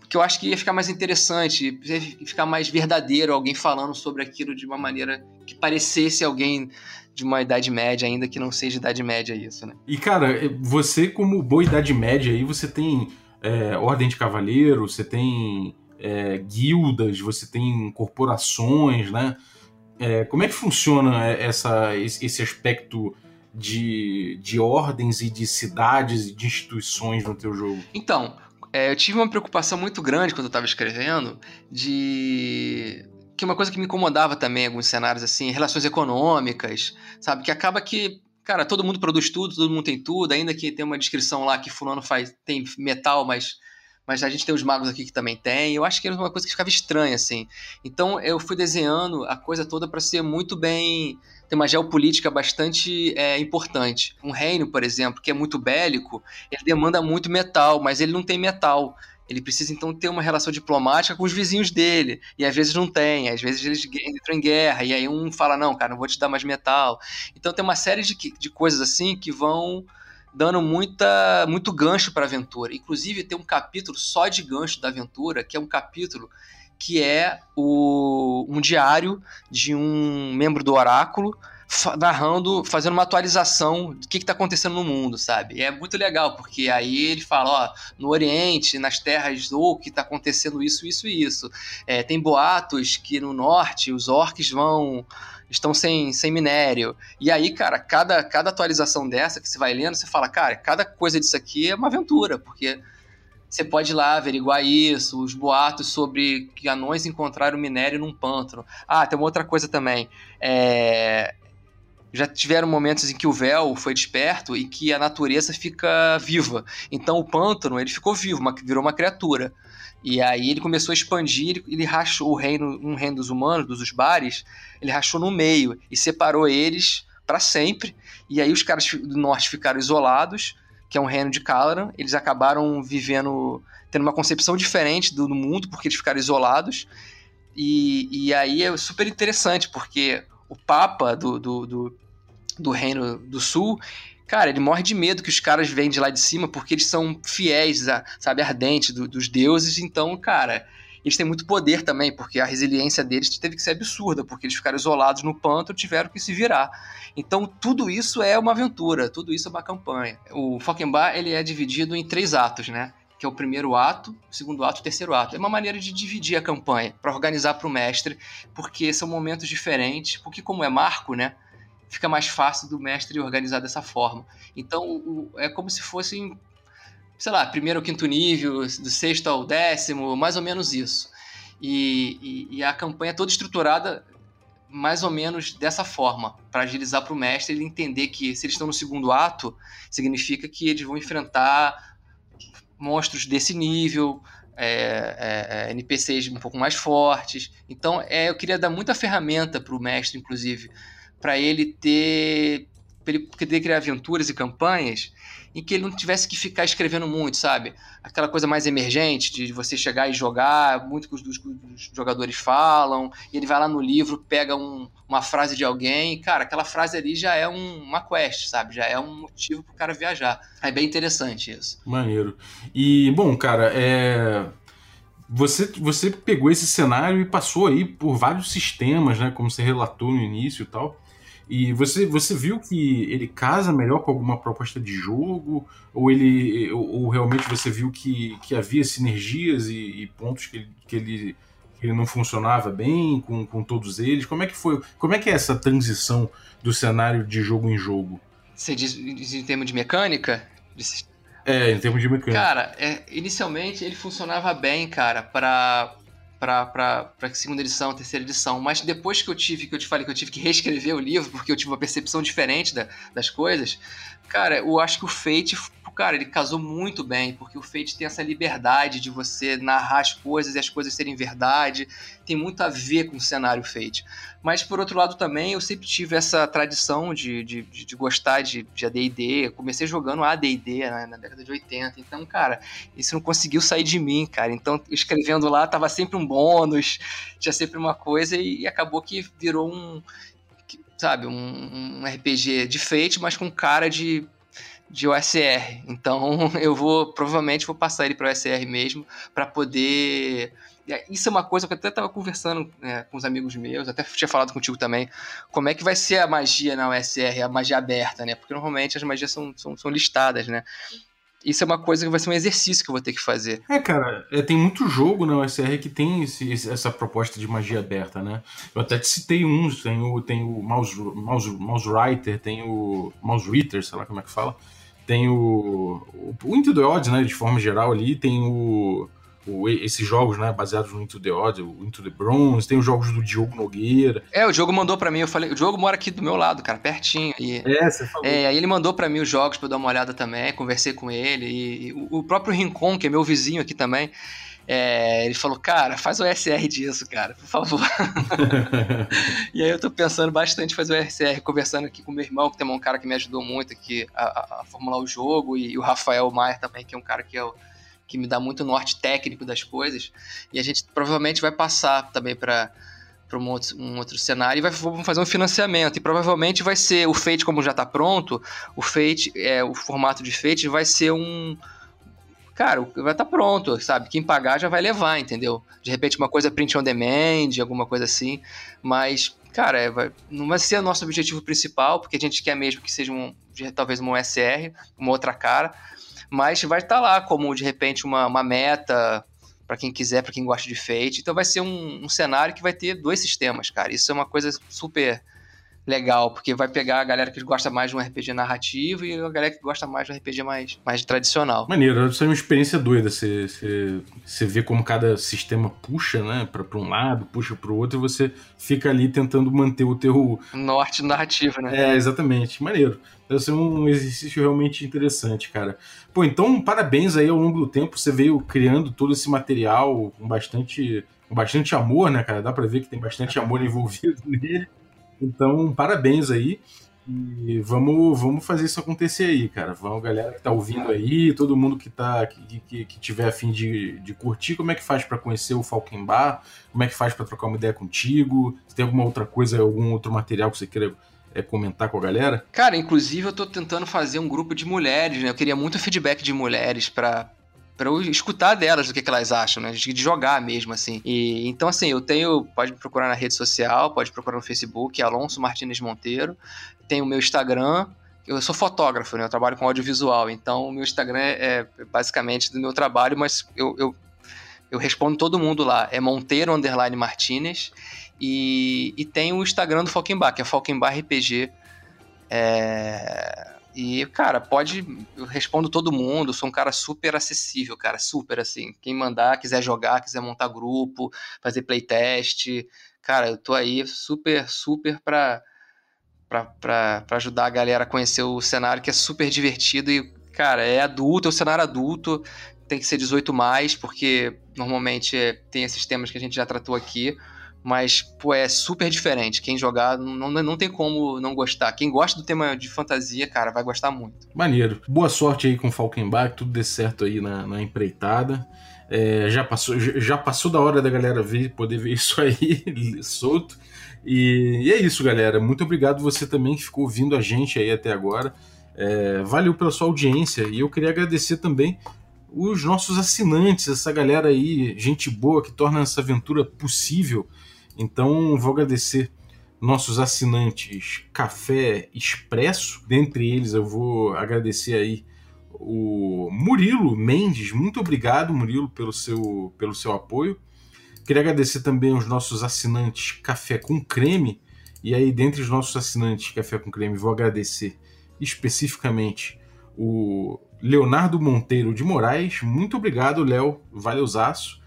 Speaker 3: Que eu acho que ia ficar mais interessante, ia ficar mais verdadeiro alguém falando sobre aquilo de uma maneira que parecesse alguém de uma idade média, ainda que não seja idade média isso, né?
Speaker 2: E cara, você como boa idade média aí, você tem é, ordem de cavaleiro, você tem é, guildas, você tem corporações, né? É, como é que funciona essa, esse aspecto de, de ordens e de cidades e de instituições no teu jogo?
Speaker 3: Então, é, eu tive uma preocupação muito grande quando eu estava escrevendo de que uma coisa que me incomodava também em alguns cenários, assim, relações econômicas, sabe? Que acaba que, cara, todo mundo produz tudo, todo mundo tem tudo, ainda que tem uma descrição lá que fulano faz, tem metal, mas, mas a gente tem os magos aqui que também tem. Eu acho que era uma coisa que ficava estranha, assim. Então eu fui desenhando a coisa toda para ser muito bem tem uma geopolítica bastante é, importante. Um reino, por exemplo, que é muito bélico, ele demanda muito metal, mas ele não tem metal. Ele precisa então ter uma relação diplomática com os vizinhos dele. E às vezes não tem, às vezes eles entram em guerra, e aí um fala: não, cara, não vou te dar mais metal. Então tem uma série de, de coisas assim que vão dando muita, muito gancho para a aventura. Inclusive tem um capítulo só de gancho da aventura, que é um capítulo que é o, um diário de um membro do oráculo narrando, fazendo uma atualização do que está acontecendo no mundo, sabe? E é muito legal, porque aí ele fala, ó, no Oriente, nas terras do que está acontecendo isso, isso e isso. É, tem boatos que no norte os orcs vão estão sem, sem minério. E aí, cara, cada, cada atualização dessa que você vai lendo, você fala, cara, cada coisa disso aqui é uma aventura, porque você pode ir lá averiguar isso, os boatos sobre que anões encontraram minério num pântano. Ah, tem uma outra coisa também. É, já tiveram momentos em que o véu foi desperto e que a natureza fica viva. Então o pântano ele ficou vivo, uma, virou uma criatura. E aí ele começou a expandir, ele rachou o reino, um reino dos humanos, dos bares, ele rachou no meio e separou eles para sempre. E aí os caras do norte ficaram isolados, que é um reino de Calaran. Eles acabaram vivendo, tendo uma concepção diferente do, do mundo, porque eles ficaram isolados. E, e aí é super interessante, porque o Papa do, do, do, do Reino do Sul, cara, ele morre de medo que os caras vêm de lá de cima, porque eles são fiéis, sabe, ardentes do, dos deuses, então, cara, eles têm muito poder também, porque a resiliência deles teve que ser absurda, porque eles ficaram isolados no pântano tiveram que se virar. Então, tudo isso é uma aventura, tudo isso é uma campanha. O Falkenbach, ele é dividido em três atos, né? que é o primeiro ato, o segundo ato, o terceiro ato. É uma maneira de dividir a campanha, para organizar para o mestre, porque são momentos diferentes, porque como é marco, né, fica mais fácil do mestre organizar dessa forma. Então, o, é como se fossem, sei lá, primeiro ao quinto nível, do sexto ao décimo, mais ou menos isso. E, e, e a campanha é toda estruturada mais ou menos dessa forma, para agilizar para o mestre ele entender que se eles estão no segundo ato, significa que eles vão enfrentar monstros desse nível, é, é, é NPCs um pouco mais fortes. Então, é, eu queria dar muita ferramenta para o mestre, inclusive, para ele ter, pra ele poder criar aventuras e campanhas em que ele não tivesse que ficar escrevendo muito, sabe? Aquela coisa mais emergente de você chegar e jogar, muito que os, os, os jogadores falam, e ele vai lá no livro, pega um, uma frase de alguém, e, cara, aquela frase ali já é um, uma quest, sabe? Já é um motivo pro cara viajar. É bem interessante isso.
Speaker 2: Maneiro. E, bom, cara, é você, você pegou esse cenário e passou aí por vários sistemas, né? Como você relatou no início e tal. E você, você viu que ele casa melhor com alguma proposta de jogo? Ou ele ou, ou realmente você viu que, que havia sinergias e, e pontos que ele, que, ele, que ele não funcionava bem com, com todos eles? Como é que foi? Como é que é essa transição do cenário de jogo em jogo?
Speaker 3: Você diz, diz em termos de mecânica?
Speaker 2: É, em termos de mecânica.
Speaker 3: Cara, é, inicialmente ele funcionava bem, cara, para para segunda edição, terceira edição. Mas depois que eu tive, que eu te falei que eu tive que reescrever o livro, porque eu tive uma percepção diferente da, das coisas, cara, eu acho que o Fate cara, ele casou muito bem, porque o Fate tem essa liberdade de você narrar as coisas e as coisas serem verdade. Tem muito a ver com o cenário Fate. Mas, por outro lado, também, eu sempre tive essa tradição de, de, de gostar de, de AD&D. comecei jogando AD&D né, na década de 80. Então, cara, isso não conseguiu sair de mim, cara. Então, escrevendo lá, tava sempre um bônus, tinha sempre uma coisa e, e acabou que virou um sabe, um, um, RPG de Fate, mas com cara de de OSR. Então eu vou provavelmente vou passar ele para OSR mesmo para poder isso é uma coisa que eu até estava conversando né, com os amigos meus, até tinha falado contigo também, como é que vai ser a magia na OSR, a magia aberta, né? Porque normalmente as magias são, são, são listadas, né? Isso é uma coisa que vai ser um exercício que eu vou ter que fazer.
Speaker 2: É, cara, é, tem muito jogo na OSR que tem esse, essa proposta de magia aberta, né? Eu até te citei uns, tem o, tem o Mouse, Mouse, Mouse Writer, tem o Mouse Reader, sei lá como é que fala tem o, o, o Into the Odds, né, de forma geral ali, tem o, o, esses jogos, né, baseados no Into the Odd, o Into the Bronze, tem os jogos do Diogo Nogueira.
Speaker 3: É, o Diogo mandou para mim, eu falei, o Diogo mora aqui do meu lado, cara, pertinho. E,
Speaker 2: é, você falou.
Speaker 3: É, aí ele mandou para mim os jogos para eu dar uma olhada também, conversei com ele, e, e o, o próprio Rincon, que é meu vizinho aqui também, é, ele falou, cara, faz o SR disso, cara, por favor. e aí eu tô pensando bastante em fazer o SR, conversando aqui com meu irmão, que tem um cara que me ajudou muito aqui a, a formular o jogo, e, o Rafael Maier também, que é um cara que, eu, que me dá muito norte técnico das coisas. E a gente provavelmente vai passar também para para um outro, um outro cenário e vai, vamos fazer um financiamento. E provavelmente vai ser o Fate, como já está pronto, o Fate, é, o formato de Fate vai ser um, cara, vai estar tá pronto, sabe? Quem pagar já vai levar, entendeu? De repente uma coisa print on demand, alguma coisa assim, mas, cara, é, vai, não vai ser o nosso objetivo principal, porque a gente quer mesmo que seja um, talvez uma SR, uma outra cara, mas vai estar tá lá como, de repente, uma, uma meta para quem quiser, para quem gosta de Fate. Então vai ser um, um cenário que vai ter dois sistemas, cara. Isso é uma coisa super legal, porque vai pegar a galera que gosta mais de um RPG narrativo e a galera que gosta mais de um RPG mais, mais tradicional.
Speaker 2: Maneiro, isso é uma experiência doida. Você, você, você vê como cada sistema puxa, né, pra, pra um lado, puxa pro outro, e você fica ali tentando manter o teu.
Speaker 3: Norte narrativo, né?
Speaker 2: É, exatamente. Maneiro. Deve ser um exercício realmente interessante, cara. Pô, então parabéns aí ao longo do tempo. Você veio criando todo esse material com bastante, com bastante amor, né, cara? Dá pra ver que tem bastante amor envolvido nele. Então, parabéns aí. E vamos, vamos fazer isso acontecer aí, cara. Vamos, galera que tá ouvindo aí, todo mundo que tá que, que, que tiver afim de, de curtir, como é que faz para conhecer o Falkenbar? Como é que faz para trocar uma ideia contigo? Se tem alguma outra coisa, algum outro material que você queira é, comentar com a galera?
Speaker 3: Cara, inclusive eu tô tentando fazer um grupo de mulheres, né? Eu queria muito feedback de mulheres para para eu escutar delas o que, que elas acham, né? De jogar mesmo, assim. E, então, assim, eu tenho. Pode me procurar na rede social, pode procurar no Facebook, Alonso Martins Monteiro. Tem o meu Instagram. Eu sou fotógrafo, né? Eu trabalho com audiovisual. Então, o meu Instagram é, é basicamente do meu trabalho, mas eu, eu, eu respondo todo mundo lá. É Monteiro Underline Martinez. E, e tem o Instagram do Falkenbar, que é Falkenbar RPG. É e, cara, pode. Eu respondo todo mundo, sou um cara super acessível, cara, super assim. Quem mandar, quiser jogar, quiser montar grupo, fazer playtest, cara, eu tô aí super, super pra, pra, pra, pra ajudar a galera a conhecer o cenário, que é super divertido e, cara, é adulto, é o cenário adulto, tem que ser 18 mais, porque normalmente tem esses temas que a gente já tratou aqui. Mas, pô, é super diferente. Quem jogar não, não tem como não gostar. Quem gosta do tema de fantasia, cara, vai gostar muito.
Speaker 2: Maneiro. Boa sorte aí com Falkenbach, tudo dê certo aí na, na empreitada. É, já, passou, já passou da hora da galera ver, poder ver isso aí solto. E, e, é isso, galera. Muito obrigado você também que ficou ouvindo a gente aí até agora. É, valeu pela sua audiência e eu queria agradecer também os nossos assinantes, essa galera aí, gente boa que torna essa aventura possível. Então, vou agradecer nossos assinantes Café Expresso. Dentre eles, eu vou agradecer aí o Murilo Mendes. Muito obrigado, Murilo, pelo seu, pelo seu apoio. Queria agradecer também os nossos assinantes Café com Creme. E aí, dentre os nossos assinantes Café com Creme, vou agradecer especificamente o Leonardo Monteiro de Moraes. Muito obrigado, Léo. Valeuzaço.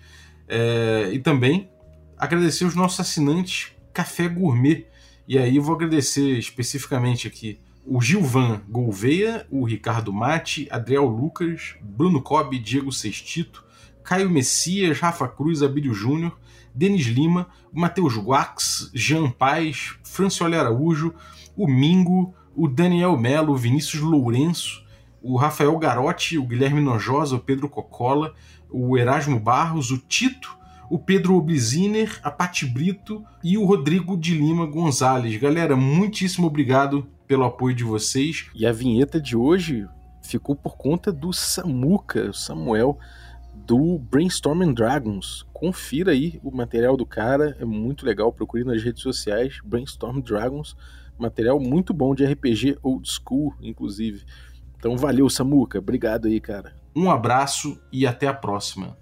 Speaker 2: É, e também agradecer os nossos assinantes Café Gourmet. E aí vou agradecer especificamente aqui o Gilvan Gouveia, o Ricardo Mate, Adriel Lucas, Bruno Cobb, Diego Sextito, Caio Messias, Rafa Cruz, Abílio Júnior, Denis Lima, Matheus Guax, Jean Paz, Francioli Araújo, o Mingo, o Daniel Melo, o Vinícius Lourenço, o Rafael Garotti, o Guilherme Nojosa, o Pedro Cocola, o Erasmo Barros, o Tito, o Pedro Obliziner, a Pati Brito e o Rodrigo de Lima Gonzalez. Galera, muitíssimo obrigado pelo apoio de vocês. E a vinheta de hoje ficou por conta do Samuca, Samuel, do Brainstorming Dragons. Confira aí o material do cara, é muito legal. Procure nas redes sociais, Brainstorm Dragons. Material muito bom de RPG old school, inclusive. Então valeu, Samuca. Obrigado aí, cara. Um abraço e até a próxima.